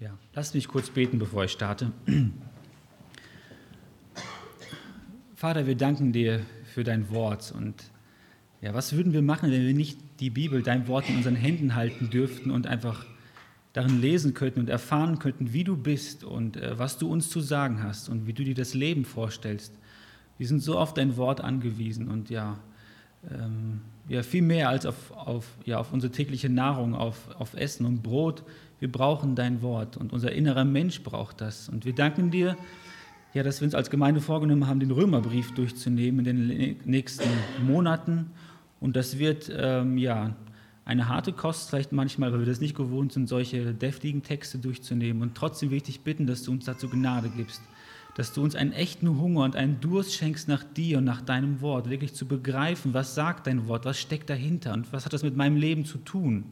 Ja, lasst mich kurz beten, bevor ich starte. Vater, wir danken dir für dein Wort. Und ja, was würden wir machen, wenn wir nicht die Bibel, dein Wort in unseren Händen halten dürften und einfach darin lesen könnten und erfahren könnten, wie du bist und äh, was du uns zu sagen hast und wie du dir das Leben vorstellst. Wir sind so auf dein Wort angewiesen und ja, ähm, ja viel mehr als auf, auf, ja, auf unsere tägliche Nahrung, auf, auf Essen und Brot. Wir brauchen dein Wort und unser innerer Mensch braucht das. Und wir danken dir, ja, dass wir uns als Gemeinde vorgenommen haben, den Römerbrief durchzunehmen in den nächsten Monaten. Und das wird ähm, ja eine harte Kost vielleicht manchmal, weil wir das nicht gewohnt sind, solche deftigen Texte durchzunehmen. Und trotzdem will ich dich bitten, dass du uns dazu Gnade gibst, dass du uns einen echten Hunger und einen Durst schenkst nach dir und nach deinem Wort, wirklich zu begreifen, was sagt dein Wort, was steckt dahinter und was hat das mit meinem Leben zu tun.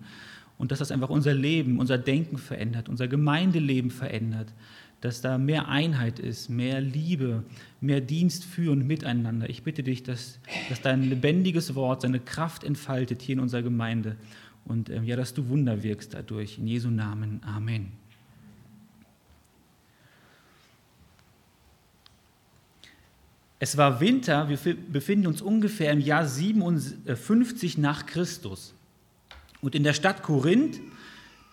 Und dass das einfach unser Leben, unser Denken verändert, unser Gemeindeleben verändert, dass da mehr Einheit ist, mehr Liebe, mehr Dienst für und miteinander. Ich bitte dich, dass, dass dein lebendiges Wort seine Kraft entfaltet hier in unserer Gemeinde und äh, ja, dass du Wunder wirkst dadurch. In Jesu Namen. Amen. Es war Winter, wir befinden uns ungefähr im Jahr 57 nach Christus. Und in der Stadt Korinth,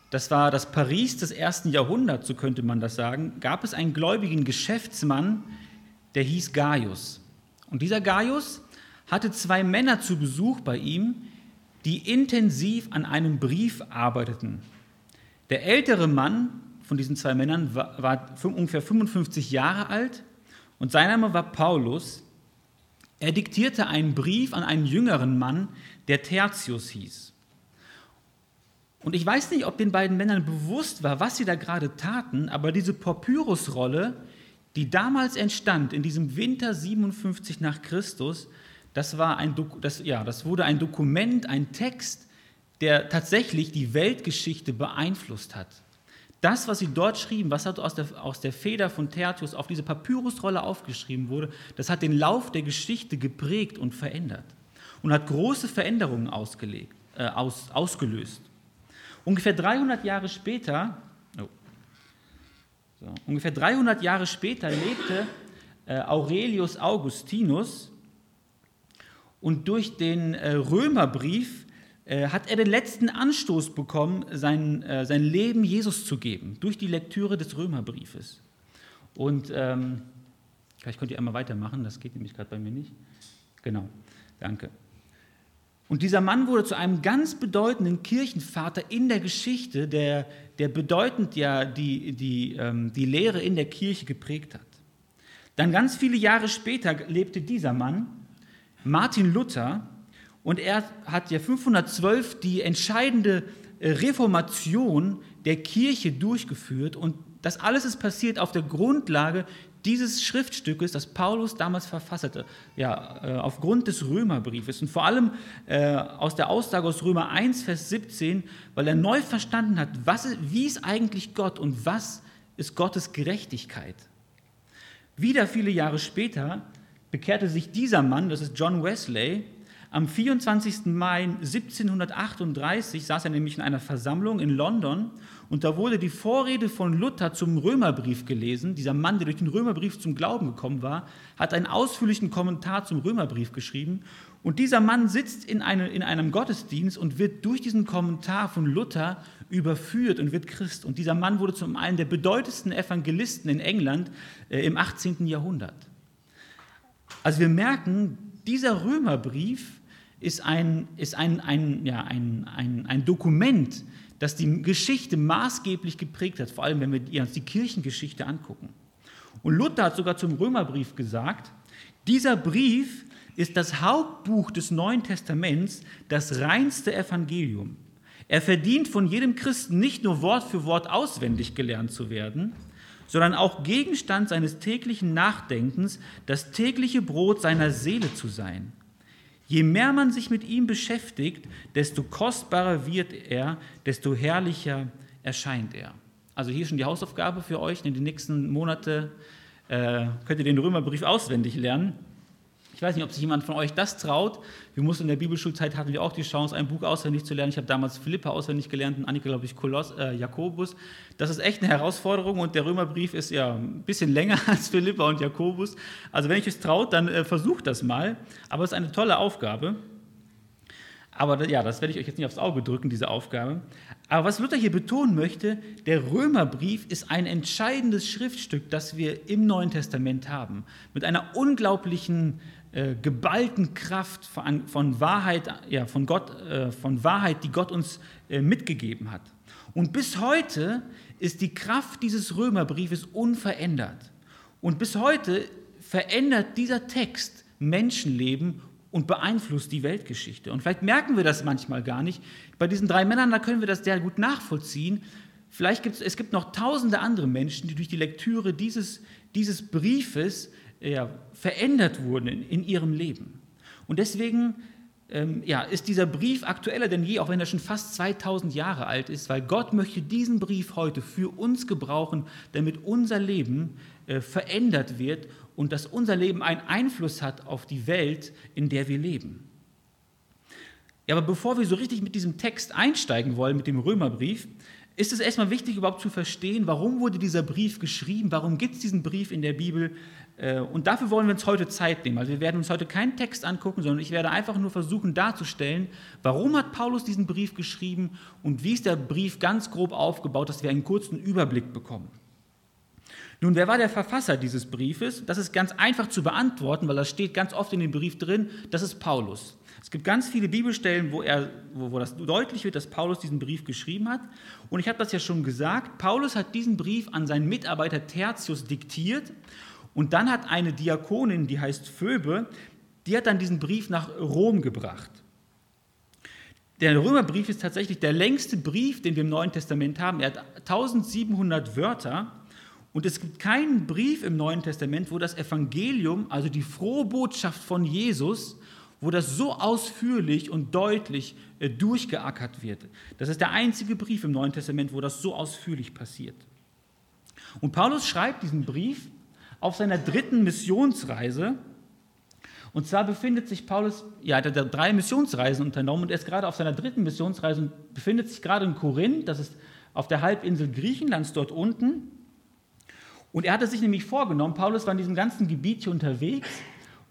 das war das Paris des ersten Jahrhunderts, so könnte man das sagen, gab es einen gläubigen Geschäftsmann, der hieß Gaius. Und dieser Gaius hatte zwei Männer zu Besuch bei ihm, die intensiv an einem Brief arbeiteten. Der ältere Mann von diesen zwei Männern war, war ungefähr 55 Jahre alt und sein Name war Paulus. Er diktierte einen Brief an einen jüngeren Mann, der Tertius hieß. Und ich weiß nicht, ob den beiden Männern bewusst war, was sie da gerade taten, aber diese Papyrusrolle, die damals entstand, in diesem Winter 57 nach Christus, das, war ein, das, ja, das wurde ein Dokument, ein Text, der tatsächlich die Weltgeschichte beeinflusst hat. Das, was sie dort schrieben, was aus der, aus der Feder von Tertius auf diese Papyrusrolle aufgeschrieben wurde, das hat den Lauf der Geschichte geprägt und verändert und hat große Veränderungen ausgelegt, äh, aus, ausgelöst. Ungefähr 300 Jahre später, oh, so, ungefähr 300 Jahre später lebte äh, Aurelius Augustinus und durch den äh, Römerbrief äh, hat er den letzten Anstoß bekommen, sein, äh, sein Leben Jesus zu geben, durch die Lektüre des Römerbriefes. Und ähm, vielleicht könnt ihr einmal weitermachen, das geht nämlich gerade bei mir nicht. Genau, danke. Und dieser Mann wurde zu einem ganz bedeutenden Kirchenvater in der Geschichte, der, der bedeutend ja die, die, ähm, die Lehre in der Kirche geprägt hat. Dann ganz viele Jahre später lebte dieser Mann, Martin Luther, und er hat ja 512 die entscheidende äh, Reformation der Kirche durchgeführt. Und das alles ist passiert auf der Grundlage dieses Schriftstückes, das Paulus damals verfasste, ja, äh, aufgrund des Römerbriefes und vor allem äh, aus der Aussage aus Römer 1, Vers 17, weil er neu verstanden hat, was, wie ist eigentlich Gott und was ist Gottes Gerechtigkeit. Wieder viele Jahre später bekehrte sich dieser Mann, das ist John Wesley, am 24. Mai 1738 saß er nämlich in einer Versammlung in London und da wurde die Vorrede von Luther zum Römerbrief gelesen. Dieser Mann, der durch den Römerbrief zum Glauben gekommen war, hat einen ausführlichen Kommentar zum Römerbrief geschrieben. Und dieser Mann sitzt in, eine, in einem Gottesdienst und wird durch diesen Kommentar von Luther überführt und wird Christ. Und dieser Mann wurde zum einen der bedeutendsten Evangelisten in England äh, im 18. Jahrhundert. Also wir merken, dieser Römerbrief ist ein, ist ein, ein, ja, ein, ein, ein Dokument, das die Geschichte maßgeblich geprägt hat, vor allem wenn wir uns die Kirchengeschichte angucken. Und Luther hat sogar zum Römerbrief gesagt, dieser Brief ist das Hauptbuch des Neuen Testaments, das reinste Evangelium. Er verdient von jedem Christen nicht nur Wort für Wort auswendig gelernt zu werden, sondern auch Gegenstand seines täglichen Nachdenkens, das tägliche Brot seiner Seele zu sein. Je mehr man sich mit ihm beschäftigt, desto kostbarer wird er, desto herrlicher erscheint er. Also hier schon die Hausaufgabe für euch. In den nächsten Monaten äh, könnt ihr den Römerbrief auswendig lernen. Ich weiß nicht, ob sich jemand von euch das traut. Wir mussten in der Bibelschulzeit hatten wir auch die Chance, ein Buch auswendig zu lernen. Ich habe damals Philippa auswendig gelernt und Annika, glaube ich, Koloss, äh, Jakobus. Das ist echt eine Herausforderung und der Römerbrief ist ja ein bisschen länger als Philippa und Jakobus. Also wenn ich es traut, dann äh, versucht das mal. Aber es ist eine tolle Aufgabe. Aber ja, das werde ich euch jetzt nicht aufs Auge drücken, diese Aufgabe. Aber was Luther hier betonen möchte, der Römerbrief ist ein entscheidendes Schriftstück, das wir im Neuen Testament haben. Mit einer unglaublichen, äh, geballten Kraft von, von, Wahrheit, ja, von, Gott, äh, von Wahrheit, die Gott uns äh, mitgegeben hat. Und bis heute ist die Kraft dieses Römerbriefes unverändert. Und bis heute verändert dieser Text Menschenleben und beeinflusst die Weltgeschichte. Und vielleicht merken wir das manchmal gar nicht. Bei diesen drei Männern, da können wir das sehr gut nachvollziehen. Vielleicht gibt es, noch tausende andere Menschen, die durch die Lektüre dieses, dieses Briefes ja, verändert wurden in, ihrem Leben. Und deswegen ähm, ja, ist dieser Brief aktueller denn je, auch wenn er schon fast 2000 Jahre alt ist, weil Gott möchte diesen Brief heute für uns gebrauchen, damit unser Leben äh, verändert wird und dass unser Leben einen Einfluss hat auf die Welt, in der wir leben. Ja, aber bevor wir so richtig mit diesem Text einsteigen wollen, mit dem Römerbrief, ist es erstmal wichtig, überhaupt zu verstehen, warum wurde dieser Brief geschrieben, warum gibt es diesen Brief in der Bibel. Äh, und dafür wollen wir uns heute Zeit nehmen. Also wir werden uns heute keinen Text angucken, sondern ich werde einfach nur versuchen darzustellen, warum hat Paulus diesen Brief geschrieben und wie ist der Brief ganz grob aufgebaut, dass wir einen kurzen Überblick bekommen. Nun, wer war der Verfasser dieses Briefes? Das ist ganz einfach zu beantworten, weil das steht ganz oft in dem Brief drin. Das ist Paulus. Es gibt ganz viele Bibelstellen, wo, er, wo, wo das deutlich wird, dass Paulus diesen Brief geschrieben hat. Und ich habe das ja schon gesagt. Paulus hat diesen Brief an seinen Mitarbeiter Tertius diktiert. Und dann hat eine Diakonin, die heißt Phoebe, die hat dann diesen Brief nach Rom gebracht. Der Römerbrief ist tatsächlich der längste Brief, den wir im Neuen Testament haben. Er hat 1700 Wörter. Und es gibt keinen Brief im Neuen Testament, wo das Evangelium, also die frohe Botschaft von Jesus, wo das so ausführlich und deutlich äh, durchgeackert wird. Das ist der einzige Brief im Neuen Testament, wo das so ausführlich passiert. Und Paulus schreibt diesen Brief auf seiner dritten Missionsreise. Und zwar befindet sich Paulus, ja, er hat drei Missionsreisen unternommen und er ist gerade auf seiner dritten Missionsreise und befindet sich gerade in Korinth, das ist auf der Halbinsel Griechenlands dort unten. Und er hatte sich nämlich vorgenommen, Paulus war in diesem ganzen Gebiet hier unterwegs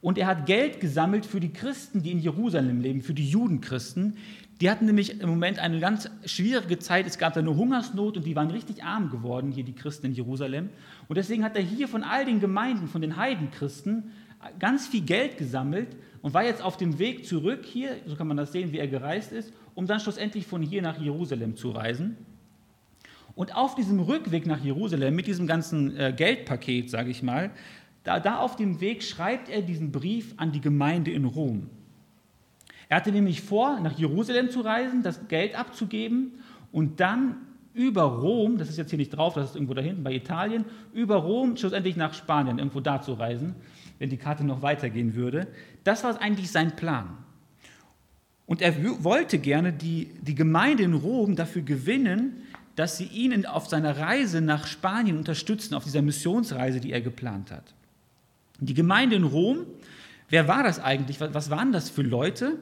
und er hat Geld gesammelt für die Christen, die in Jerusalem leben, für die Judenchristen. Die hatten nämlich im Moment eine ganz schwierige Zeit. Es gab da eine Hungersnot und die waren richtig arm geworden, hier die Christen in Jerusalem. Und deswegen hat er hier von all den Gemeinden, von den Heidenchristen, ganz viel Geld gesammelt und war jetzt auf dem Weg zurück hier, so kann man das sehen, wie er gereist ist, um dann schlussendlich von hier nach Jerusalem zu reisen. Und auf diesem Rückweg nach Jerusalem mit diesem ganzen äh, Geldpaket, sage ich mal, da, da auf dem Weg schreibt er diesen Brief an die Gemeinde in Rom. Er hatte nämlich vor, nach Jerusalem zu reisen, das Geld abzugeben und dann über Rom, das ist jetzt hier nicht drauf, das ist irgendwo da hinten bei Italien, über Rom schlussendlich nach Spanien, irgendwo da zu reisen, wenn die Karte noch weitergehen würde. Das war eigentlich sein Plan. Und er wollte gerne die, die Gemeinde in Rom dafür gewinnen, dass sie ihn auf seiner Reise nach Spanien unterstützen, auf dieser Missionsreise, die er geplant hat. Die Gemeinde in Rom, wer war das eigentlich? Was waren das für Leute?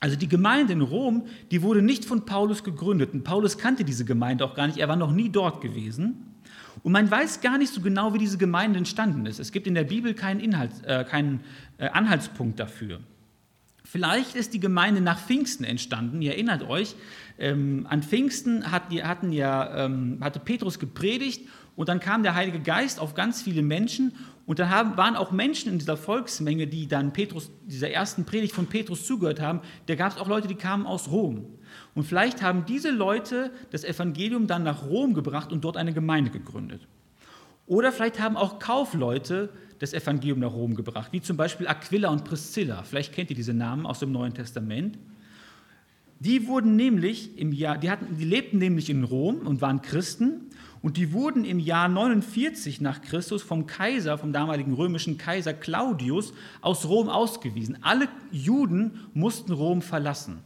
Also die Gemeinde in Rom, die wurde nicht von Paulus gegründet. Und Paulus kannte diese Gemeinde auch gar nicht. Er war noch nie dort gewesen. Und man weiß gar nicht so genau, wie diese Gemeinde entstanden ist. Es gibt in der Bibel keinen, Inhalt, äh, keinen äh, Anhaltspunkt dafür. Vielleicht ist die Gemeinde nach Pfingsten entstanden. Ihr erinnert euch, ähm, an Pfingsten hat, hatten ja, ähm, hatte Petrus gepredigt und dann kam der Heilige Geist auf ganz viele Menschen und dann haben, waren auch Menschen in dieser Volksmenge, die dann Petrus, dieser ersten Predigt von Petrus zugehört haben. Da gab es auch Leute, die kamen aus Rom. Und vielleicht haben diese Leute das Evangelium dann nach Rom gebracht und dort eine Gemeinde gegründet. Oder vielleicht haben auch Kaufleute das Evangelium nach Rom gebracht, wie zum Beispiel Aquila und Priscilla. Vielleicht kennt ihr diese Namen aus dem Neuen Testament. Die wurden nämlich im Jahr, die, hatten, die lebten nämlich in Rom und waren Christen und die wurden im Jahr 49 nach Christus vom Kaiser, vom damaligen römischen Kaiser Claudius aus Rom ausgewiesen. Alle Juden mussten Rom verlassen.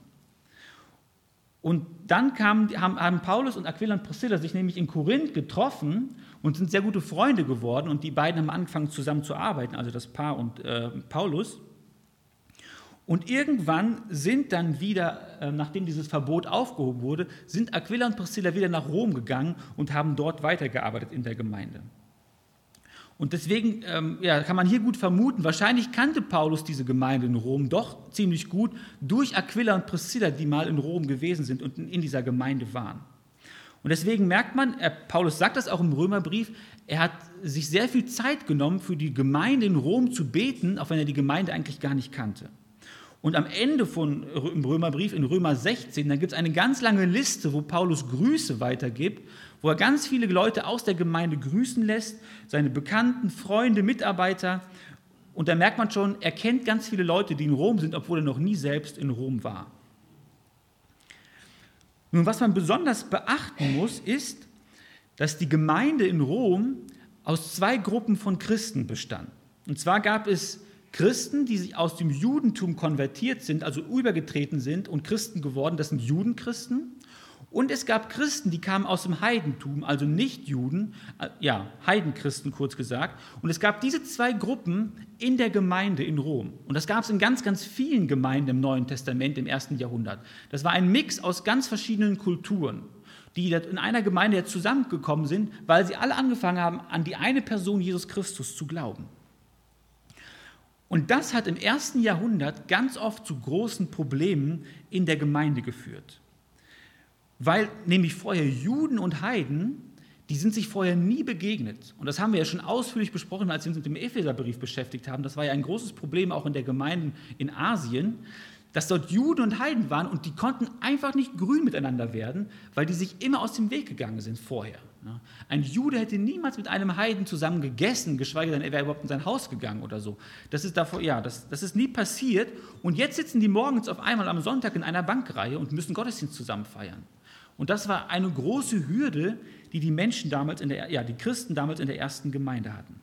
Und dann kam, haben, haben Paulus und Aquila und Priscilla sich nämlich in Korinth getroffen und sind sehr gute Freunde geworden. Und die beiden haben angefangen zusammen zu arbeiten, also das Paar und äh, Paulus. Und irgendwann sind dann wieder, äh, nachdem dieses Verbot aufgehoben wurde, sind Aquila und Priscilla wieder nach Rom gegangen und haben dort weitergearbeitet in der Gemeinde. Und deswegen ähm, ja, kann man hier gut vermuten, wahrscheinlich kannte Paulus diese Gemeinde in Rom doch ziemlich gut durch Aquila und Priscilla, die mal in Rom gewesen sind und in dieser Gemeinde waren. Und deswegen merkt man, er, Paulus sagt das auch im Römerbrief, er hat sich sehr viel Zeit genommen, für die Gemeinde in Rom zu beten, auch wenn er die Gemeinde eigentlich gar nicht kannte. Und am Ende von, im Römerbrief, in Römer 16, da gibt es eine ganz lange Liste, wo Paulus Grüße weitergibt, wo er ganz viele Leute aus der Gemeinde grüßen lässt, seine Bekannten, Freunde, Mitarbeiter. Und da merkt man schon, er kennt ganz viele Leute, die in Rom sind, obwohl er noch nie selbst in Rom war. Nun, was man besonders beachten muss, ist, dass die Gemeinde in Rom aus zwei Gruppen von Christen bestand. Und zwar gab es Christen, die sich aus dem Judentum konvertiert sind, also übergetreten sind und Christen geworden, das sind Judenchristen. Und es gab Christen, die kamen aus dem Heidentum, also nicht Juden, äh, ja, Heidenchristen kurz gesagt. Und es gab diese zwei Gruppen in der Gemeinde in Rom. Und das gab es in ganz, ganz vielen Gemeinden im Neuen Testament im ersten Jahrhundert. Das war ein Mix aus ganz verschiedenen Kulturen, die in einer Gemeinde zusammengekommen sind, weil sie alle angefangen haben, an die eine Person Jesus Christus zu glauben. Und das hat im ersten Jahrhundert ganz oft zu großen Problemen in der Gemeinde geführt. Weil nämlich vorher Juden und Heiden, die sind sich vorher nie begegnet. Und das haben wir ja schon ausführlich besprochen, als wir uns mit dem Epheserbrief beschäftigt haben. Das war ja ein großes Problem auch in der Gemeinde in Asien, dass dort Juden und Heiden waren und die konnten einfach nicht grün miteinander werden, weil die sich immer aus dem Weg gegangen sind vorher. Ein Jude hätte niemals mit einem Heiden zusammen gegessen, geschweige denn, er wäre überhaupt in sein Haus gegangen oder so. Das ist, davor, ja, das, das ist nie passiert. Und jetzt sitzen die morgens auf einmal am Sonntag in einer Bankreihe und müssen Gottesdienst zusammen feiern. Und das war eine große Hürde, die die Menschen damals in der, ja, die Christen damals in der ersten Gemeinde hatten.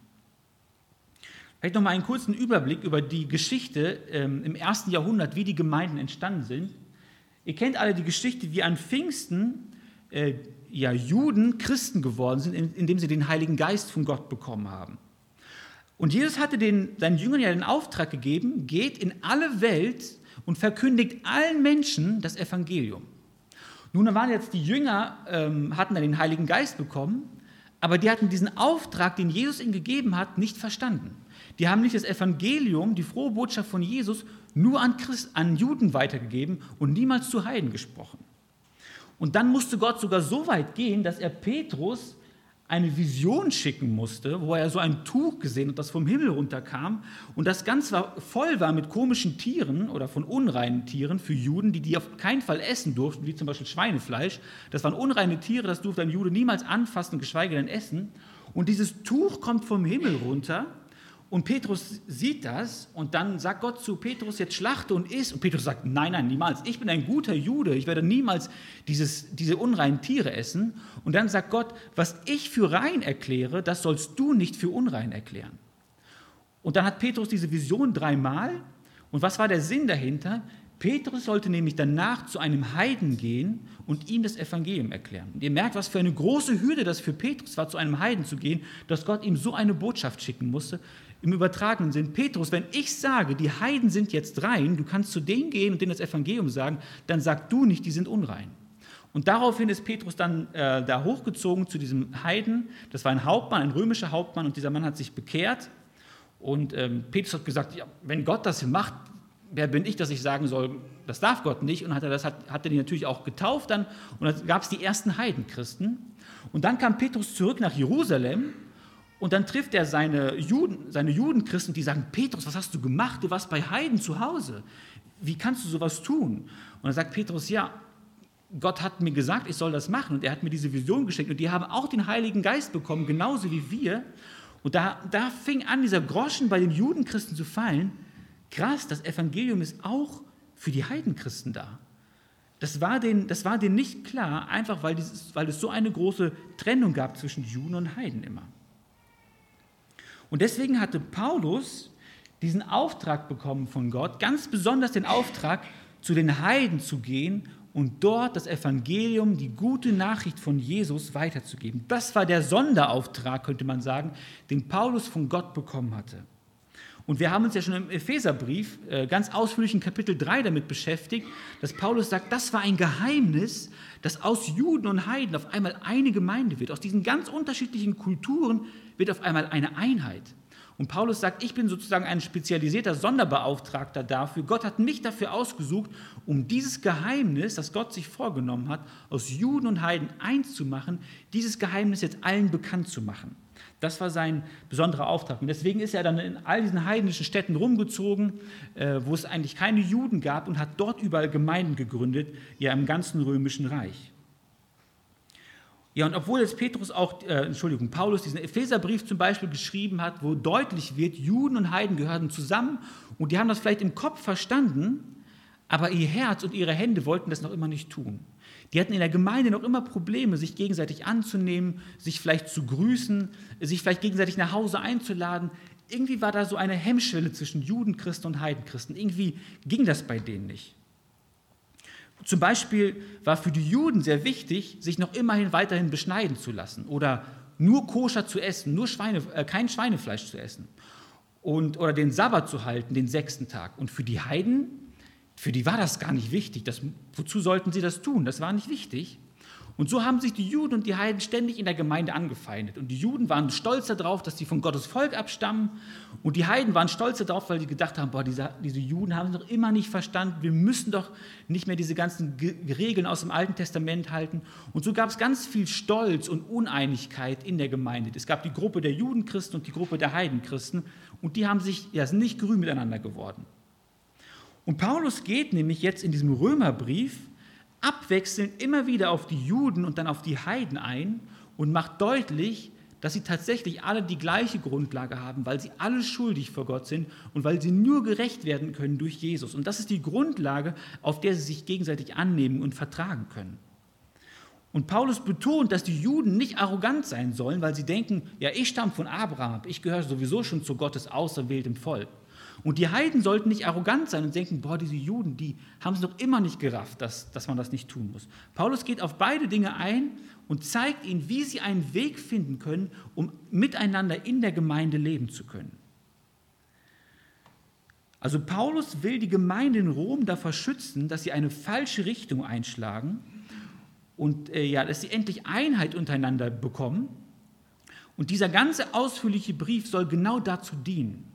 Vielleicht noch mal einen kurzen Überblick über die Geschichte ähm, im ersten Jahrhundert, wie die Gemeinden entstanden sind. Ihr kennt alle die Geschichte, wie an Pfingsten äh, ja, Juden Christen geworden sind, indem sie den Heiligen Geist von Gott bekommen haben. Und Jesus hatte den, seinen Jüngern ja den Auftrag gegeben, geht in alle Welt und verkündigt allen Menschen das Evangelium. Nun waren jetzt die Jünger, ähm, hatten dann den Heiligen Geist bekommen, aber die hatten diesen Auftrag, den Jesus ihnen gegeben hat, nicht verstanden. Die haben nicht das Evangelium, die frohe Botschaft von Jesus, nur an, Christ, an Juden weitergegeben und niemals zu Heiden gesprochen. Und dann musste Gott sogar so weit gehen, dass er Petrus eine Vision schicken musste, wo er so ein Tuch gesehen hat, das vom Himmel runterkam. Und das Ganze war, voll war mit komischen Tieren oder von unreinen Tieren für Juden, die die auf keinen Fall essen durften, wie zum Beispiel Schweinefleisch. Das waren unreine Tiere, das durfte ein Jude niemals anfassen, geschweige denn essen. Und dieses Tuch kommt vom Himmel runter und Petrus sieht das und dann sagt Gott zu Petrus, jetzt schlachte und iss. Und Petrus sagt, nein, nein, niemals. Ich bin ein guter Jude, ich werde niemals dieses, diese unreinen Tiere essen. Und dann sagt Gott, was ich für rein erkläre, das sollst du nicht für unrein erklären. Und dann hat Petrus diese Vision dreimal. Und was war der Sinn dahinter? Petrus sollte nämlich danach zu einem Heiden gehen und ihm das Evangelium erklären. Und ihr merkt, was für eine große Hürde das für Petrus war, zu einem Heiden zu gehen, dass Gott ihm so eine Botschaft schicken musste, im übertragenen Sinn, Petrus, wenn ich sage, die Heiden sind jetzt rein, du kannst zu denen gehen und denen das Evangelium sagen, dann sag du nicht, die sind unrein. Und daraufhin ist Petrus dann äh, da hochgezogen zu diesem Heiden. Das war ein Hauptmann, ein römischer Hauptmann, und dieser Mann hat sich bekehrt. Und ähm, Petrus hat gesagt: ja, Wenn Gott das macht, wer bin ich, dass ich sagen soll, das darf Gott nicht? Und hat er das hat, hat er die natürlich auch getauft dann. Und dann gab es die ersten Heidenchristen. Und dann kam Petrus zurück nach Jerusalem und dann trifft er seine, Juden, seine Judenchristen, die sagen, Petrus, was hast du gemacht? Du warst bei Heiden zu Hause. Wie kannst du sowas tun? Und dann sagt Petrus, ja, Gott hat mir gesagt, ich soll das machen. Und er hat mir diese Vision geschenkt. Und die haben auch den Heiligen Geist bekommen, genauso wie wir. Und da, da fing an, dieser Groschen bei den Judenchristen zu fallen. Krass, das Evangelium ist auch für die Heidenchristen da. Das war denen, das war denen nicht klar, einfach weil, dieses, weil es so eine große Trennung gab zwischen Juden und Heiden immer. Und deswegen hatte Paulus diesen Auftrag bekommen von Gott, ganz besonders den Auftrag, zu den Heiden zu gehen und dort das Evangelium, die gute Nachricht von Jesus weiterzugeben. Das war der Sonderauftrag, könnte man sagen, den Paulus von Gott bekommen hatte. Und wir haben uns ja schon im Epheserbrief äh, ganz ausführlich in Kapitel 3 damit beschäftigt, dass Paulus sagt, das war ein Geheimnis, dass aus Juden und Heiden auf einmal eine Gemeinde wird. Aus diesen ganz unterschiedlichen Kulturen wird auf einmal eine Einheit. Und Paulus sagt, ich bin sozusagen ein spezialisierter Sonderbeauftragter dafür. Gott hat mich dafür ausgesucht, um dieses Geheimnis, das Gott sich vorgenommen hat, aus Juden und Heiden eins zu machen, dieses Geheimnis jetzt allen bekannt zu machen. Das war sein besonderer Auftrag. Und deswegen ist er dann in all diesen heidnischen Städten rumgezogen, äh, wo es eigentlich keine Juden gab und hat dort überall Gemeinden gegründet, ja im ganzen römischen Reich. Ja, und obwohl jetzt Petrus auch, äh, Entschuldigung, Paulus diesen Epheserbrief zum Beispiel geschrieben hat, wo deutlich wird, Juden und Heiden gehörten zusammen und die haben das vielleicht im Kopf verstanden, aber ihr Herz und ihre Hände wollten das noch immer nicht tun. Die hatten in der Gemeinde noch immer Probleme, sich gegenseitig anzunehmen, sich vielleicht zu grüßen, sich vielleicht gegenseitig nach Hause einzuladen. Irgendwie war da so eine Hemmschwelle zwischen Judenchristen und Heidenchristen. Irgendwie ging das bei denen nicht. Zum Beispiel war für die Juden sehr wichtig, sich noch immerhin weiterhin beschneiden zu lassen oder nur koscher zu essen, nur Schweine, äh, kein Schweinefleisch zu essen und, oder den Sabbat zu halten, den sechsten Tag. Und für die Heiden, für die war das gar nicht wichtig. Das, wozu sollten sie das tun? Das war nicht wichtig. Und so haben sich die Juden und die Heiden ständig in der Gemeinde angefeindet. Und die Juden waren stolz darauf, dass sie von Gottes Volk abstammen. Und die Heiden waren stolz darauf, weil sie gedacht haben, boah, diese, diese Juden haben es noch immer nicht verstanden. Wir müssen doch nicht mehr diese ganzen Regeln aus dem Alten Testament halten. Und so gab es ganz viel Stolz und Uneinigkeit in der Gemeinde. Es gab die Gruppe der Judenchristen und die Gruppe der Heidenchristen. Und die haben sich, ja, sind nicht grün miteinander geworden. Und Paulus geht nämlich jetzt in diesem Römerbrief abwechselnd immer wieder auf die Juden und dann auf die Heiden ein und macht deutlich, dass sie tatsächlich alle die gleiche Grundlage haben, weil sie alle schuldig vor Gott sind und weil sie nur gerecht werden können durch Jesus. Und das ist die Grundlage, auf der sie sich gegenseitig annehmen und vertragen können. Und Paulus betont, dass die Juden nicht arrogant sein sollen, weil sie denken, ja, ich stamme von Abraham, ich gehöre sowieso schon zu Gottes auserwähltem Volk. Und die Heiden sollten nicht arrogant sein und denken, boah, diese Juden, die haben es noch immer nicht gerafft, dass, dass man das nicht tun muss. Paulus geht auf beide Dinge ein und zeigt ihnen, wie sie einen Weg finden können, um miteinander in der Gemeinde leben zu können. Also Paulus will die Gemeinde in Rom davor schützen, dass sie eine falsche Richtung einschlagen und äh, ja, dass sie endlich Einheit untereinander bekommen. Und dieser ganze ausführliche Brief soll genau dazu dienen.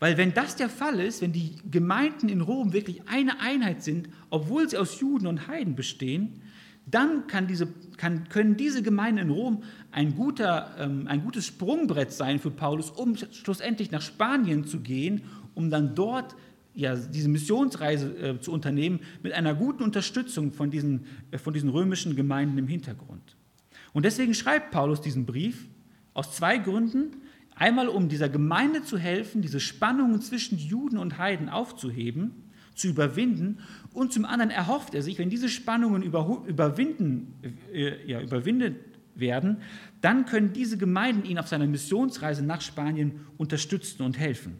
Weil wenn das der Fall ist, wenn die Gemeinden in Rom wirklich eine Einheit sind, obwohl sie aus Juden und Heiden bestehen, dann kann diese, kann, können diese Gemeinden in Rom ein, guter, ähm, ein gutes Sprungbrett sein für Paulus, um schlussendlich nach Spanien zu gehen, um dann dort ja, diese Missionsreise äh, zu unternehmen mit einer guten Unterstützung von diesen, äh, von diesen römischen Gemeinden im Hintergrund. Und deswegen schreibt Paulus diesen Brief aus zwei Gründen. Einmal, um dieser Gemeinde zu helfen, diese Spannungen zwischen Juden und Heiden aufzuheben, zu überwinden. Und zum anderen erhofft er sich, wenn diese Spannungen überwinden, äh, ja, überwindet werden, dann können diese Gemeinden ihn auf seiner Missionsreise nach Spanien unterstützen und helfen.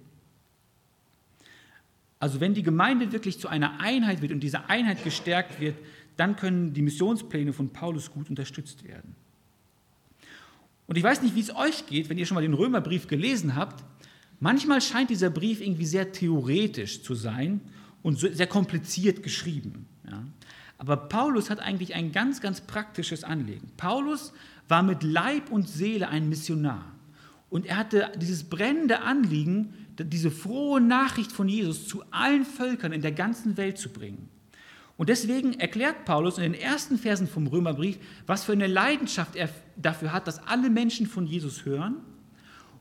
Also wenn die Gemeinde wirklich zu einer Einheit wird und diese Einheit gestärkt wird, dann können die Missionspläne von Paulus gut unterstützt werden. Und ich weiß nicht, wie es euch geht, wenn ihr schon mal den Römerbrief gelesen habt. Manchmal scheint dieser Brief irgendwie sehr theoretisch zu sein und sehr kompliziert geschrieben. Ja. Aber Paulus hat eigentlich ein ganz, ganz praktisches Anliegen. Paulus war mit Leib und Seele ein Missionar. Und er hatte dieses brennende Anliegen, diese frohe Nachricht von Jesus zu allen Völkern in der ganzen Welt zu bringen. Und deswegen erklärt Paulus in den ersten Versen vom Römerbrief, was für eine Leidenschaft er dafür hat, dass alle Menschen von Jesus hören.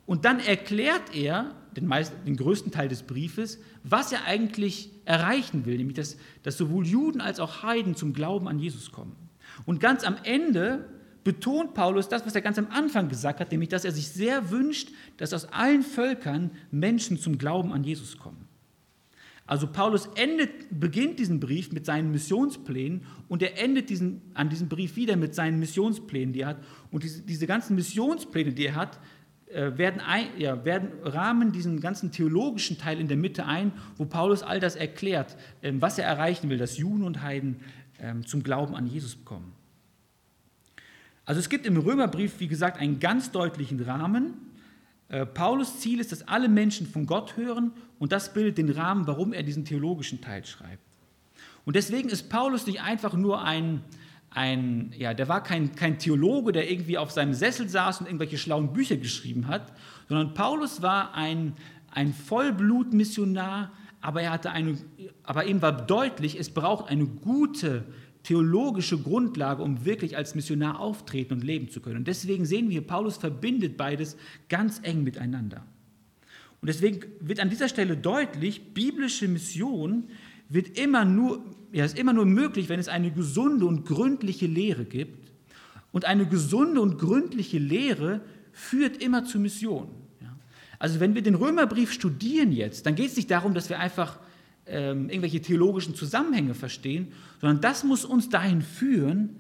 Und dann erklärt er den, meisten, den größten Teil des Briefes, was er eigentlich erreichen will, nämlich dass, dass sowohl Juden als auch Heiden zum Glauben an Jesus kommen. Und ganz am Ende betont Paulus das, was er ganz am Anfang gesagt hat, nämlich dass er sich sehr wünscht, dass aus allen Völkern Menschen zum Glauben an Jesus kommen. Also Paulus endet, beginnt diesen Brief mit seinen Missionsplänen und er endet diesen, an diesem Brief wieder mit seinen Missionsplänen, die er hat. Und diese, diese ganzen Missionspläne, die er hat, äh, werden, ein, ja, werden rahmen diesen ganzen theologischen Teil in der Mitte ein, wo Paulus all das erklärt, ähm, was er erreichen will, dass Juden und Heiden ähm, zum Glauben an Jesus kommen. Also es gibt im Römerbrief, wie gesagt, einen ganz deutlichen Rahmen. Äh, Paulus Ziel ist, dass alle Menschen von Gott hören und das bildet den Rahmen, warum er diesen theologischen Teil schreibt. Und deswegen ist Paulus nicht einfach nur ein, ein ja, der war kein, kein Theologe, der irgendwie auf seinem Sessel saß und irgendwelche schlauen Bücher geschrieben hat, sondern Paulus war ein, ein Vollblutmissionar, aber, er hatte eine, aber ihm war deutlich, es braucht eine gute theologische Grundlage, um wirklich als Missionar auftreten und leben zu können. Und deswegen sehen wir, Paulus verbindet beides ganz eng miteinander. Und deswegen wird an dieser Stelle deutlich, biblische Mission wird immer nur, ja, ist immer nur möglich, wenn es eine gesunde und gründliche Lehre gibt. Und eine gesunde und gründliche Lehre führt immer zur Mission. Also wenn wir den Römerbrief studieren jetzt, dann geht es nicht darum, dass wir einfach ähm, irgendwelche theologischen Zusammenhänge verstehen, sondern das muss uns dahin führen,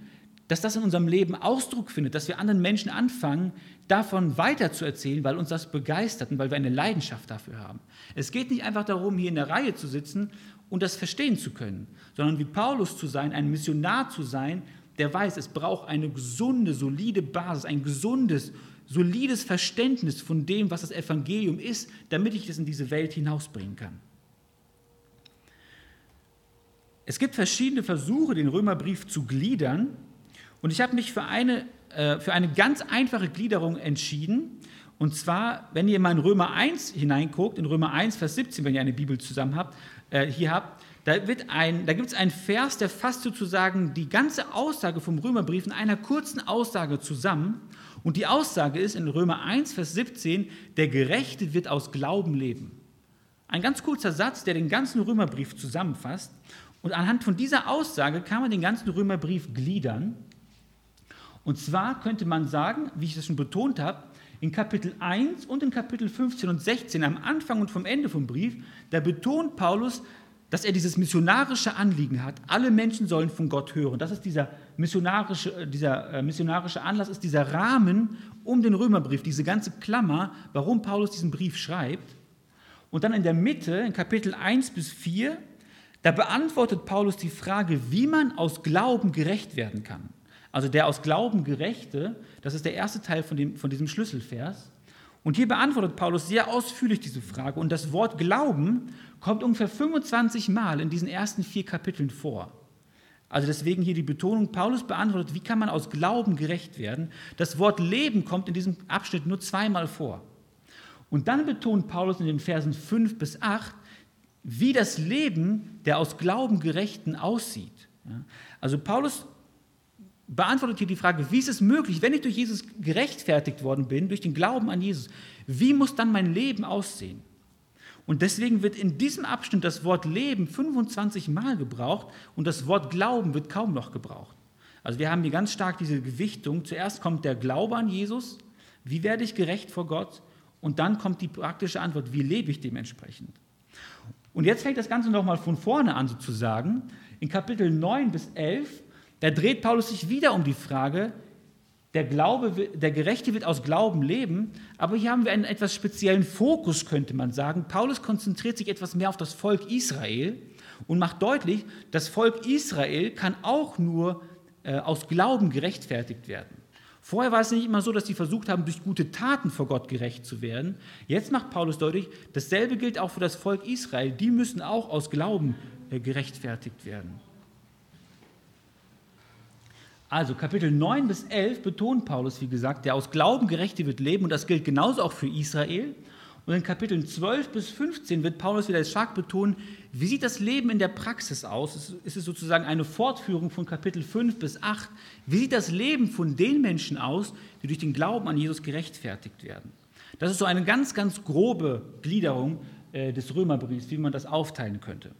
dass das in unserem Leben Ausdruck findet, dass wir anderen Menschen anfangen, davon weiterzuerzählen, weil uns das begeistert und weil wir eine Leidenschaft dafür haben. Es geht nicht einfach darum, hier in der Reihe zu sitzen und das verstehen zu können, sondern wie Paulus zu sein, ein Missionar zu sein, der weiß, es braucht eine gesunde, solide Basis, ein gesundes, solides Verständnis von dem, was das Evangelium ist, damit ich das in diese Welt hinausbringen kann. Es gibt verschiedene Versuche, den Römerbrief zu gliedern. Und ich habe mich für eine, äh, für eine ganz einfache Gliederung entschieden. Und zwar, wenn ihr mal in Römer 1 hineinguckt, in Römer 1, Vers 17, wenn ihr eine Bibel zusammen habt, äh, hier habt, da, da gibt es einen Vers, der fasst sozusagen die ganze Aussage vom Römerbrief in einer kurzen Aussage zusammen. Und die Aussage ist in Römer 1, Vers 17, der Gerechte wird aus Glauben leben. Ein ganz kurzer Satz, der den ganzen Römerbrief zusammenfasst. Und anhand von dieser Aussage kann man den ganzen Römerbrief gliedern. Und zwar könnte man sagen, wie ich das schon betont habe, in Kapitel 1 und in Kapitel 15 und 16, am Anfang und vom Ende vom Brief, da betont Paulus, dass er dieses missionarische Anliegen hat. Alle Menschen sollen von Gott hören. Das ist dieser missionarische, äh, dieser äh, missionarische Anlass, ist dieser Rahmen um den Römerbrief, diese ganze Klammer, warum Paulus diesen Brief schreibt. Und dann in der Mitte, in Kapitel 1 bis 4, da beantwortet Paulus die Frage, wie man aus Glauben gerecht werden kann. Also der aus Glauben Gerechte, das ist der erste Teil von, dem, von diesem Schlüsselvers. Und hier beantwortet Paulus sehr ausführlich diese Frage. Und das Wort Glauben kommt ungefähr 25 Mal in diesen ersten vier Kapiteln vor. Also deswegen hier die Betonung, Paulus beantwortet, wie kann man aus Glauben gerecht werden. Das Wort Leben kommt in diesem Abschnitt nur zweimal vor. Und dann betont Paulus in den Versen 5 bis 8, wie das Leben der aus Glauben Gerechten aussieht. Also Paulus beantwortet hier die Frage, wie ist es möglich, wenn ich durch Jesus gerechtfertigt worden bin, durch den Glauben an Jesus, wie muss dann mein Leben aussehen? Und deswegen wird in diesem Abschnitt das Wort Leben 25 Mal gebraucht und das Wort Glauben wird kaum noch gebraucht. Also wir haben hier ganz stark diese Gewichtung. Zuerst kommt der Glaube an Jesus, wie werde ich gerecht vor Gott? Und dann kommt die praktische Antwort, wie lebe ich dementsprechend? Und jetzt fängt das Ganze nochmal von vorne an sozusagen. In Kapitel 9 bis 11, da dreht Paulus sich wieder um die Frage, der, Glaube, der Gerechte wird aus Glauben leben, aber hier haben wir einen etwas speziellen Fokus, könnte man sagen. Paulus konzentriert sich etwas mehr auf das Volk Israel und macht deutlich, das Volk Israel kann auch nur äh, aus Glauben gerechtfertigt werden. Vorher war es nicht immer so, dass sie versucht haben, durch gute Taten vor Gott gerecht zu werden. Jetzt macht Paulus deutlich, dasselbe gilt auch für das Volk Israel. Die müssen auch aus Glauben äh, gerechtfertigt werden. Also Kapitel 9 bis 11 betont Paulus, wie gesagt, der aus Glauben Gerechte wird leben und das gilt genauso auch für Israel. Und in Kapiteln 12 bis 15 wird Paulus wieder stark betonen, wie sieht das Leben in der Praxis aus? Ist es sozusagen eine Fortführung von Kapitel 5 bis 8? Wie sieht das Leben von den Menschen aus, die durch den Glauben an Jesus gerechtfertigt werden? Das ist so eine ganz, ganz grobe Gliederung äh, des Römerbriefs, wie man das aufteilen könnte.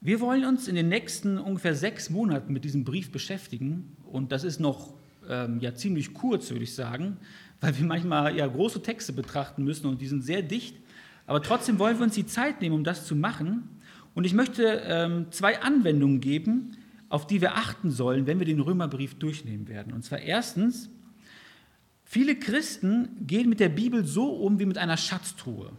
Wir wollen uns in den nächsten ungefähr sechs Monaten mit diesem Brief beschäftigen und das ist noch ähm, ja ziemlich kurz, würde ich sagen, weil wir manchmal ja große Texte betrachten müssen und die sind sehr dicht. Aber trotzdem wollen wir uns die Zeit nehmen, um das zu machen. Und ich möchte ähm, zwei Anwendungen geben, auf die wir achten sollen, wenn wir den Römerbrief durchnehmen werden. Und zwar erstens, viele Christen gehen mit der Bibel so um wie mit einer Schatztruhe.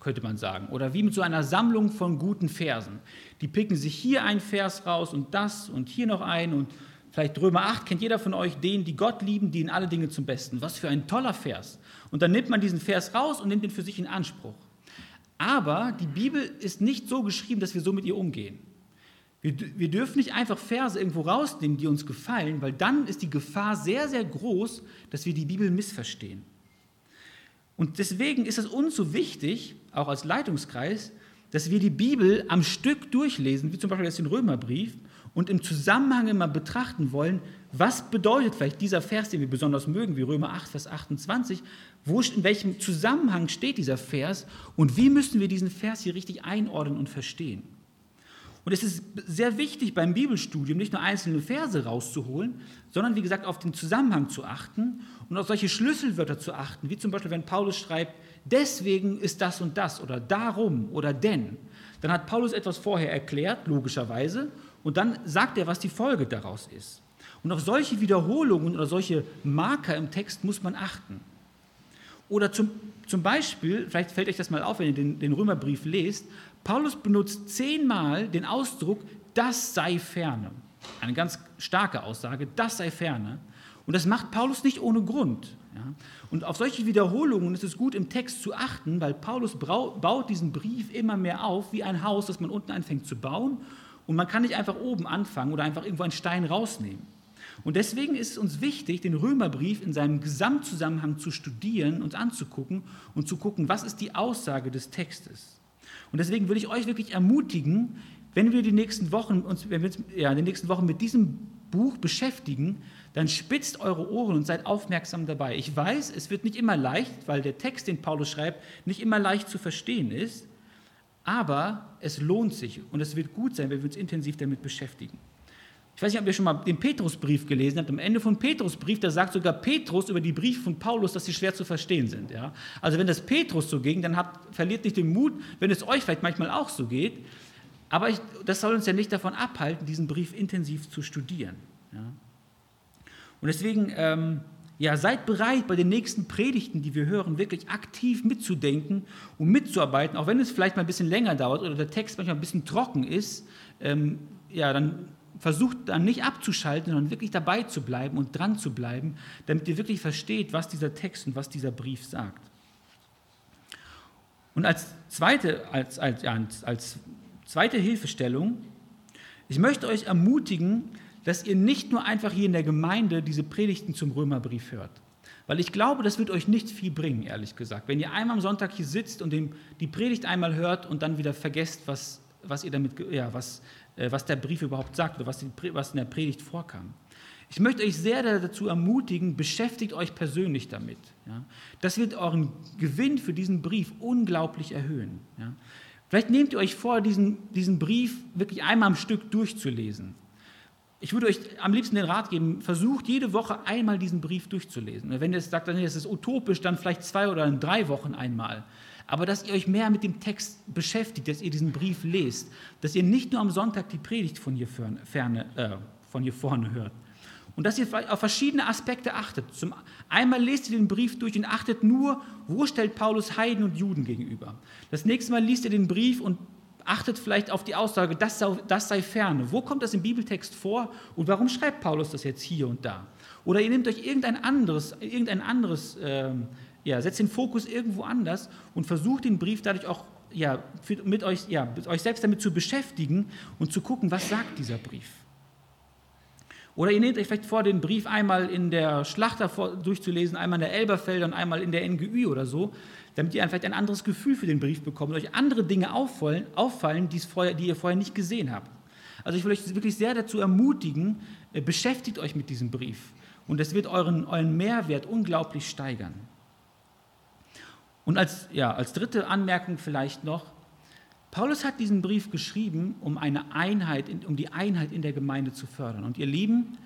könnte man sagen. Oder wie mit so einer Sammlung von guten Versen. Die picken sich hier einen Vers raus und das und hier noch einen und vielleicht Römer 8 kennt jeder von euch, den, die Gott lieben, die in alle Dinge zum Besten. Was für ein toller Vers. Und dann nimmt man diesen Vers raus und nimmt ihn für sich in Anspruch. Aber die Bibel ist nicht so geschrieben, dass wir so mit ihr umgehen. Wir, wir dürfen nicht einfach Verse irgendwo rausnehmen, die uns gefallen, weil dann ist die Gefahr sehr, sehr groß, dass wir die Bibel missverstehen. Und deswegen ist es uns so wichtig, auch als Leitungskreis, dass wir die Bibel am Stück durchlesen, wie zum Beispiel jetzt den Römerbrief, und im Zusammenhang immer betrachten wollen, was bedeutet vielleicht dieser Vers, den wir besonders mögen, wie Römer 8, Vers 28, wo, in welchem Zusammenhang steht dieser Vers und wie müssen wir diesen Vers hier richtig einordnen und verstehen. Und es ist sehr wichtig beim Bibelstudium nicht nur einzelne Verse rauszuholen, sondern wie gesagt auf den Zusammenhang zu achten und auf solche Schlüsselwörter zu achten, wie zum Beispiel wenn Paulus schreibt, deswegen ist das und das oder darum oder denn. Dann hat Paulus etwas vorher erklärt, logischerweise, und dann sagt er, was die Folge daraus ist. Und auf solche Wiederholungen oder solche Marker im Text muss man achten. Oder zum, zum Beispiel, vielleicht fällt euch das mal auf, wenn ihr den, den Römerbrief lest, Paulus benutzt zehnmal den Ausdruck, das sei ferne. Eine ganz starke Aussage, das sei ferne. Und das macht Paulus nicht ohne Grund. Ja. Und auf solche Wiederholungen ist es gut im Text zu achten, weil Paulus baut diesen Brief immer mehr auf wie ein Haus, das man unten anfängt zu bauen. Und man kann nicht einfach oben anfangen oder einfach irgendwo einen Stein rausnehmen. Und deswegen ist es uns wichtig, den Römerbrief in seinem Gesamtzusammenhang zu studieren und anzugucken und zu gucken, was ist die Aussage des Textes. Und deswegen würde ich euch wirklich ermutigen, wenn wir die nächsten Wochen uns, wenn wir ja, in den nächsten Wochen mit diesem Buch beschäftigen, dann spitzt eure Ohren und seid aufmerksam dabei. Ich weiß, es wird nicht immer leicht, weil der Text, den Paulus schreibt, nicht immer leicht zu verstehen ist, aber es lohnt sich und es wird gut sein, wenn wir uns intensiv damit beschäftigen. Ich weiß nicht, ob ihr schon mal den Petrusbrief gelesen habt. Am Ende von Petrusbrief, da sagt sogar Petrus über die Briefe von Paulus, dass sie schwer zu verstehen sind. Ja? Also wenn das Petrus so ging, dann habt, verliert nicht den Mut, wenn es euch vielleicht manchmal auch so geht. Aber ich, das soll uns ja nicht davon abhalten, diesen Brief intensiv zu studieren. Ja? Und deswegen, ähm, ja, seid bereit, bei den nächsten Predigten, die wir hören, wirklich aktiv mitzudenken und mitzuarbeiten, auch wenn es vielleicht mal ein bisschen länger dauert oder der Text manchmal ein bisschen trocken ist. Ähm, ja, dann versucht dann nicht abzuschalten, sondern wirklich dabei zu bleiben und dran zu bleiben, damit ihr wirklich versteht, was dieser Text und was dieser Brief sagt. Und als zweite, als, als, als zweite Hilfestellung, ich möchte euch ermutigen, dass ihr nicht nur einfach hier in der Gemeinde diese Predigten zum Römerbrief hört. Weil ich glaube, das wird euch nicht viel bringen, ehrlich gesagt. Wenn ihr einmal am Sonntag hier sitzt und die Predigt einmal hört und dann wieder vergesst, was, was, ihr damit, ja, was, äh, was der Brief überhaupt sagt oder was, die, was in der Predigt vorkam. Ich möchte euch sehr dazu ermutigen, beschäftigt euch persönlich damit. Ja. Das wird euren Gewinn für diesen Brief unglaublich erhöhen. Ja. Vielleicht nehmt ihr euch vor, diesen, diesen Brief wirklich einmal am Stück durchzulesen. Ich würde euch am liebsten den Rat geben, versucht jede Woche einmal diesen Brief durchzulesen. Wenn ihr sagt, das ist utopisch, dann vielleicht zwei oder drei Wochen einmal aber dass ihr euch mehr mit dem Text beschäftigt, dass ihr diesen Brief lest, dass ihr nicht nur am Sonntag die Predigt von hier, ferne, äh, von hier vorne hört. Und dass ihr auf verschiedene Aspekte achtet. Zum einmal lest ihr den Brief durch und achtet nur, wo stellt Paulus Heiden und Juden gegenüber. Das nächste Mal liest ihr den Brief und achtet vielleicht auf die Aussage, das sei, das sei ferne. Wo kommt das im Bibeltext vor und warum schreibt Paulus das jetzt hier und da? Oder ihr nehmt euch irgendein anderes, irgendein anderes ähm, ja, setzt den Fokus irgendwo anders und versucht den Brief dadurch auch ja, mit, euch, ja, euch selbst damit zu beschäftigen und zu gucken, was sagt dieser Brief. Oder ihr nehmt euch vielleicht vor, den Brief einmal in der Schlachter durchzulesen, einmal in der Elberfelder und einmal in der NGÜ oder so, damit ihr vielleicht ein anderes Gefühl für den Brief bekommt und euch andere Dinge auffallen, auffallen vorher, die ihr vorher nicht gesehen habt. Also ich will euch wirklich sehr dazu ermutigen, äh, beschäftigt euch mit diesem Brief. Und es wird euren, euren Mehrwert unglaublich steigern. Und als, ja, als dritte Anmerkung vielleicht noch, Paulus hat diesen Brief geschrieben, um eine Einheit, um die Einheit in der Gemeinde zu fördern. Und ihr Lieben,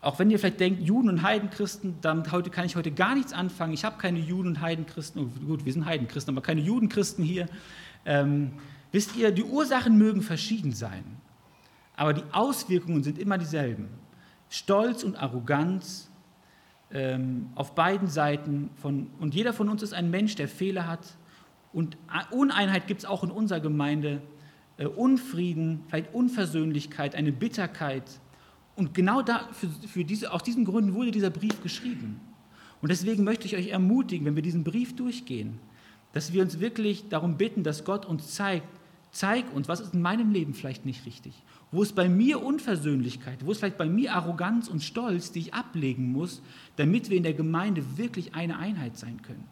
auch wenn ihr vielleicht denkt, Juden und Heidenchristen, damit heute kann ich heute gar nichts anfangen. Ich habe keine Juden und Heidenchristen. Oh, gut, wir sind Heidenchristen, aber keine Judenchristen hier. Ähm, wisst ihr, die Ursachen mögen verschieden sein, aber die Auswirkungen sind immer dieselben. Stolz und Arroganz, ähm, auf beiden Seiten von, und jeder von uns ist ein Mensch, der Fehler hat Und Uneinheit gibt es auch in unserer Gemeinde. Äh, Unfrieden, vielleicht Unversöhnlichkeit, eine Bitterkeit. Und genau da, für, für diese, aus diesen Gründen wurde dieser Brief geschrieben. Und deswegen möchte ich euch ermutigen, wenn wir diesen Brief durchgehen, dass wir uns wirklich darum bitten, dass Gott uns zeigt, zeig uns, was ist in meinem Leben vielleicht nicht richtig. Wo ist bei mir Unversöhnlichkeit, wo ist vielleicht bei mir Arroganz und Stolz, die ich ablegen muss, damit wir in der Gemeinde wirklich eine Einheit sein können.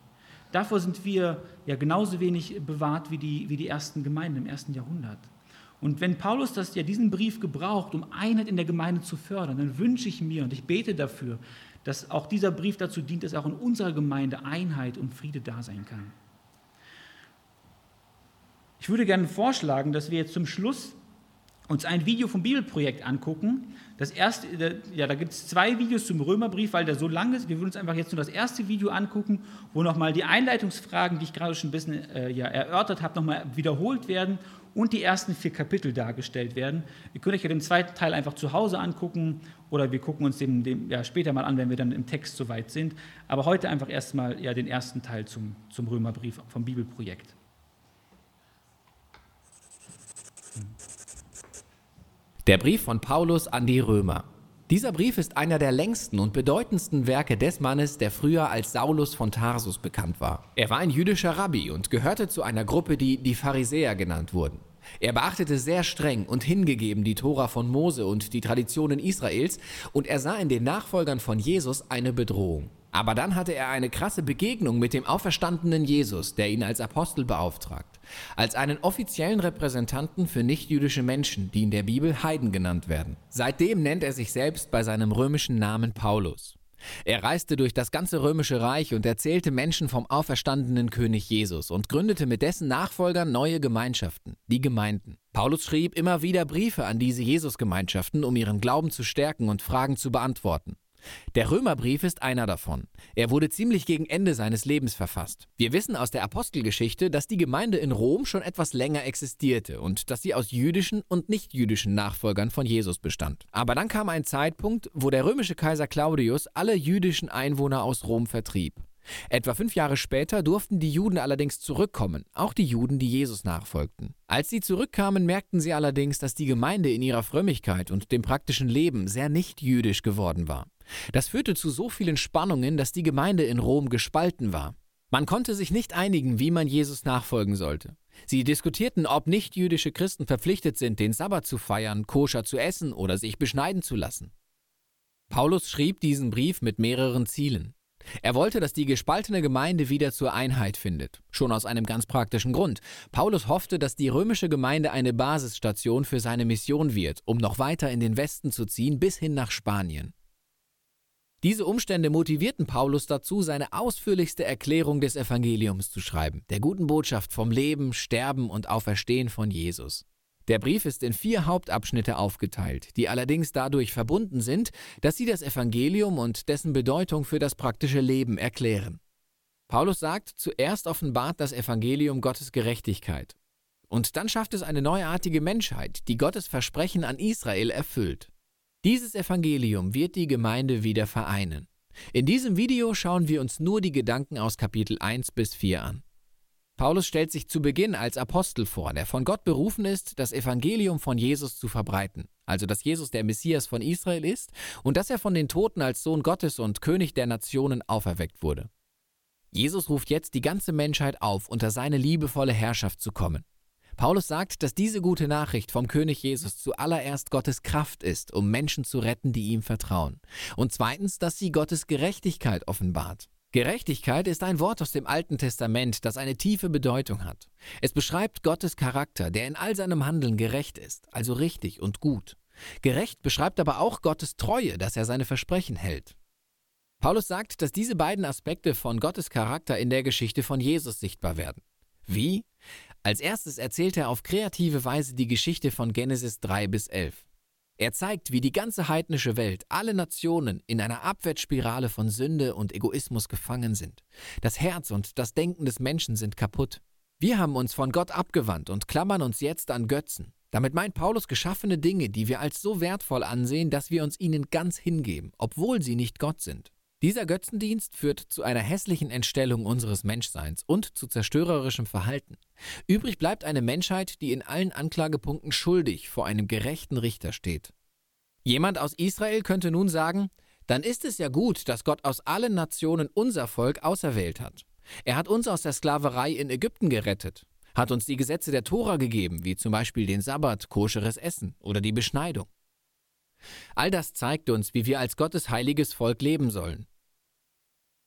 Davor sind wir ja genauso wenig bewahrt wie die, wie die ersten Gemeinden im ersten Jahrhundert. Und wenn Paulus das ja diesen Brief gebraucht, um Einheit in der Gemeinde zu fördern, dann wünsche ich mir und ich bete dafür, dass auch dieser Brief dazu dient, dass auch in unserer Gemeinde Einheit und Friede da sein kann. Ich würde gerne vorschlagen, dass wir jetzt zum Schluss uns ein Video vom Bibelprojekt angucken. Das erste, ja, da gibt es zwei Videos zum Römerbrief, weil der so lang ist. Wir würden uns einfach jetzt nur das erste Video angucken, wo nochmal die Einleitungsfragen, die ich gerade schon ein bisschen äh, ja, erörtert habe, nochmal wiederholt werden und die ersten vier Kapitel dargestellt werden. Ihr könnt euch ja den zweiten Teil einfach zu Hause angucken oder wir gucken uns den, den ja, später mal an, wenn wir dann im Text soweit sind. Aber heute einfach erstmal ja, den ersten Teil zum, zum Römerbrief vom Bibelprojekt. Der Brief von Paulus an die Römer. Dieser Brief ist einer der längsten und bedeutendsten Werke des Mannes, der früher als Saulus von Tarsus bekannt war. Er war ein jüdischer Rabbi und gehörte zu einer Gruppe, die die Pharisäer genannt wurden. Er beachtete sehr streng und hingegeben die Tora von Mose und die Traditionen Israels und er sah in den Nachfolgern von Jesus eine Bedrohung. Aber dann hatte er eine krasse Begegnung mit dem auferstandenen Jesus, der ihn als Apostel beauftragt, als einen offiziellen Repräsentanten für nichtjüdische Menschen, die in der Bibel Heiden genannt werden. Seitdem nennt er sich selbst bei seinem römischen Namen Paulus. Er reiste durch das ganze römische Reich und erzählte Menschen vom auferstandenen König Jesus und gründete mit dessen Nachfolgern neue Gemeinschaften, die Gemeinden. Paulus schrieb immer wieder Briefe an diese Jesusgemeinschaften, um ihren Glauben zu stärken und Fragen zu beantworten. Der Römerbrief ist einer davon. Er wurde ziemlich gegen Ende seines Lebens verfasst. Wir wissen aus der Apostelgeschichte, dass die Gemeinde in Rom schon etwas länger existierte und dass sie aus jüdischen und nichtjüdischen Nachfolgern von Jesus bestand. Aber dann kam ein Zeitpunkt, wo der römische Kaiser Claudius alle jüdischen Einwohner aus Rom vertrieb. Etwa fünf Jahre später durften die Juden allerdings zurückkommen, auch die Juden, die Jesus nachfolgten. Als sie zurückkamen, merkten sie allerdings, dass die Gemeinde in ihrer Frömmigkeit und dem praktischen Leben sehr nicht jüdisch geworden war. Das führte zu so vielen Spannungen, dass die Gemeinde in Rom gespalten war. Man konnte sich nicht einigen, wie man Jesus nachfolgen sollte. Sie diskutierten, ob nichtjüdische Christen verpflichtet sind, den Sabbat zu feiern, koscher zu essen oder sich beschneiden zu lassen. Paulus schrieb diesen Brief mit mehreren Zielen. Er wollte, dass die gespaltene Gemeinde wieder zur Einheit findet. Schon aus einem ganz praktischen Grund. Paulus hoffte, dass die römische Gemeinde eine Basisstation für seine Mission wird, um noch weiter in den Westen zu ziehen, bis hin nach Spanien. Diese Umstände motivierten Paulus dazu, seine ausführlichste Erklärung des Evangeliums zu schreiben, der guten Botschaft vom Leben, Sterben und Auferstehen von Jesus. Der Brief ist in vier Hauptabschnitte aufgeteilt, die allerdings dadurch verbunden sind, dass sie das Evangelium und dessen Bedeutung für das praktische Leben erklären. Paulus sagt, zuerst offenbart das Evangelium Gottes Gerechtigkeit. Und dann schafft es eine neuartige Menschheit, die Gottes Versprechen an Israel erfüllt. Dieses Evangelium wird die Gemeinde wieder vereinen. In diesem Video schauen wir uns nur die Gedanken aus Kapitel 1 bis 4 an. Paulus stellt sich zu Beginn als Apostel vor, der von Gott berufen ist, das Evangelium von Jesus zu verbreiten, also dass Jesus der Messias von Israel ist und dass er von den Toten als Sohn Gottes und König der Nationen auferweckt wurde. Jesus ruft jetzt die ganze Menschheit auf, unter seine liebevolle Herrschaft zu kommen. Paulus sagt, dass diese gute Nachricht vom König Jesus zuallererst Gottes Kraft ist, um Menschen zu retten, die ihm vertrauen. Und zweitens, dass sie Gottes Gerechtigkeit offenbart. Gerechtigkeit ist ein Wort aus dem Alten Testament, das eine tiefe Bedeutung hat. Es beschreibt Gottes Charakter, der in all seinem Handeln gerecht ist, also richtig und gut. Gerecht beschreibt aber auch Gottes Treue, dass er seine Versprechen hält. Paulus sagt, dass diese beiden Aspekte von Gottes Charakter in der Geschichte von Jesus sichtbar werden. Wie? Als erstes erzählt er auf kreative Weise die Geschichte von Genesis 3 bis 11. Er zeigt, wie die ganze heidnische Welt, alle Nationen in einer Abwärtsspirale von Sünde und Egoismus gefangen sind. Das Herz und das Denken des Menschen sind kaputt. Wir haben uns von Gott abgewandt und klammern uns jetzt an Götzen. Damit meint Paulus geschaffene Dinge, die wir als so wertvoll ansehen, dass wir uns ihnen ganz hingeben, obwohl sie nicht Gott sind. Dieser Götzendienst führt zu einer hässlichen Entstellung unseres Menschseins und zu zerstörerischem Verhalten. Übrig bleibt eine Menschheit, die in allen Anklagepunkten schuldig vor einem gerechten Richter steht. Jemand aus Israel könnte nun sagen, dann ist es ja gut, dass Gott aus allen Nationen unser Volk auserwählt hat. Er hat uns aus der Sklaverei in Ägypten gerettet, hat uns die Gesetze der Tora gegeben, wie zum Beispiel den Sabbat, koscheres Essen oder die Beschneidung. All das zeigt uns, wie wir als Gottes heiliges Volk leben sollen.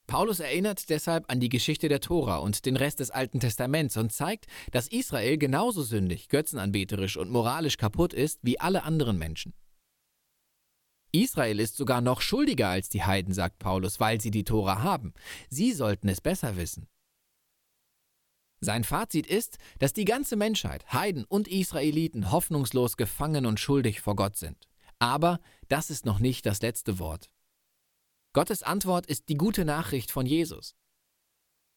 Paulus erinnert deshalb an die Geschichte der Tora und den Rest des Alten Testaments und zeigt, dass Israel genauso sündig, götzenanbeterisch und moralisch kaputt ist wie alle anderen Menschen. Israel ist sogar noch schuldiger als die Heiden, sagt Paulus, weil sie die Tora haben. Sie sollten es besser wissen. Sein Fazit ist, dass die ganze Menschheit, Heiden und Israeliten, hoffnungslos gefangen und schuldig vor Gott sind. Aber das ist noch nicht das letzte Wort. Gottes Antwort ist die gute Nachricht von Jesus.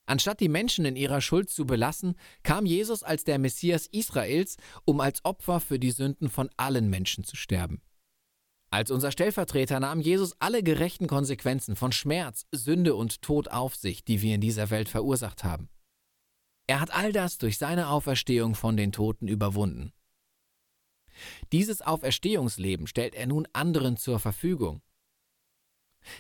Anstatt die Menschen in ihrer Schuld zu belassen, kam Jesus als der Messias Israels, um als Opfer für die Sünden von allen Menschen zu sterben. Als unser Stellvertreter nahm Jesus alle gerechten Konsequenzen von Schmerz, Sünde und Tod auf sich, die wir in dieser Welt verursacht haben. Er hat all das durch seine Auferstehung von den Toten überwunden. Dieses Auferstehungsleben stellt er nun anderen zur Verfügung.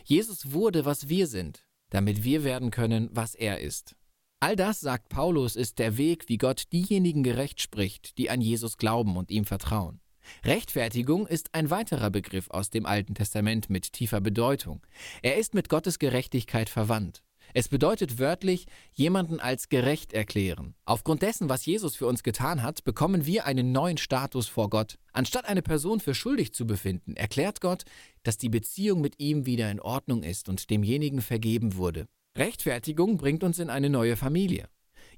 Jesus wurde, was wir sind, damit wir werden können, was er ist. All das, sagt Paulus, ist der Weg, wie Gott diejenigen gerecht spricht, die an Jesus glauben und ihm vertrauen. Rechtfertigung ist ein weiterer Begriff aus dem Alten Testament mit tiefer Bedeutung. Er ist mit Gottes Gerechtigkeit verwandt. Es bedeutet wörtlich, jemanden als gerecht erklären. Aufgrund dessen, was Jesus für uns getan hat, bekommen wir einen neuen Status vor Gott. Anstatt eine Person für schuldig zu befinden, erklärt Gott, dass die Beziehung mit ihm wieder in Ordnung ist und demjenigen vergeben wurde. Rechtfertigung bringt uns in eine neue Familie.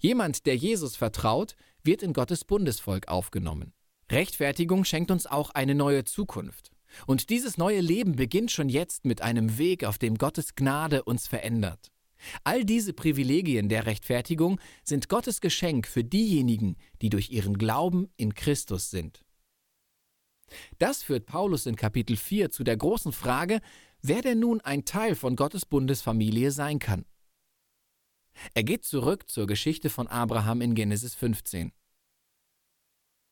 Jemand, der Jesus vertraut, wird in Gottes Bundesvolk aufgenommen. Rechtfertigung schenkt uns auch eine neue Zukunft. Und dieses neue Leben beginnt schon jetzt mit einem Weg, auf dem Gottes Gnade uns verändert. All diese Privilegien der Rechtfertigung sind Gottes Geschenk für diejenigen, die durch ihren Glauben in Christus sind. Das führt Paulus in Kapitel 4 zu der großen Frage, wer denn nun ein Teil von Gottes Bundesfamilie sein kann. Er geht zurück zur Geschichte von Abraham in Genesis 15.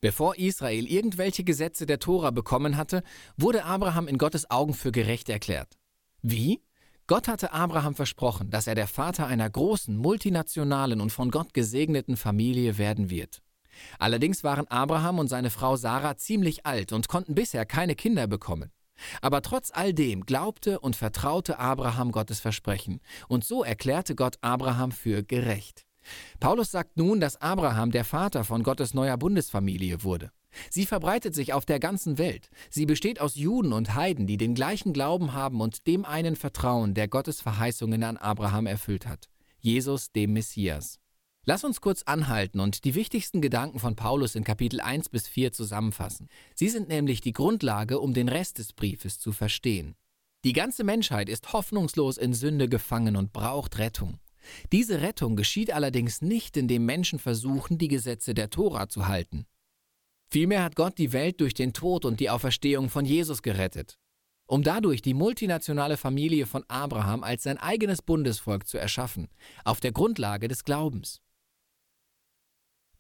Bevor Israel irgendwelche Gesetze der Tora bekommen hatte, wurde Abraham in Gottes Augen für gerecht erklärt. Wie? Gott hatte Abraham versprochen, dass er der Vater einer großen, multinationalen und von Gott gesegneten Familie werden wird. Allerdings waren Abraham und seine Frau Sarah ziemlich alt und konnten bisher keine Kinder bekommen. Aber trotz all dem glaubte und vertraute Abraham Gottes Versprechen, und so erklärte Gott Abraham für gerecht. Paulus sagt nun, dass Abraham der Vater von Gottes neuer Bundesfamilie wurde. Sie verbreitet sich auf der ganzen Welt. Sie besteht aus Juden und Heiden, die den gleichen Glauben haben und dem einen vertrauen, der Gottes Verheißungen an Abraham erfüllt hat. Jesus, dem Messias. Lass uns kurz anhalten und die wichtigsten Gedanken von Paulus in Kapitel 1 bis 4 zusammenfassen. Sie sind nämlich die Grundlage, um den Rest des Briefes zu verstehen. Die ganze Menschheit ist hoffnungslos in Sünde gefangen und braucht Rettung. Diese Rettung geschieht allerdings nicht, indem Menschen versuchen, die Gesetze der Tora zu halten. Vielmehr hat Gott die Welt durch den Tod und die Auferstehung von Jesus gerettet, um dadurch die multinationale Familie von Abraham als sein eigenes Bundesvolk zu erschaffen, auf der Grundlage des Glaubens.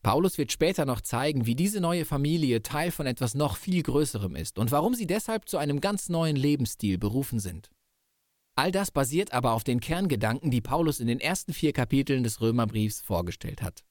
Paulus wird später noch zeigen, wie diese neue Familie Teil von etwas noch viel Größerem ist und warum sie deshalb zu einem ganz neuen Lebensstil berufen sind. All das basiert aber auf den Kerngedanken, die Paulus in den ersten vier Kapiteln des Römerbriefs vorgestellt hat.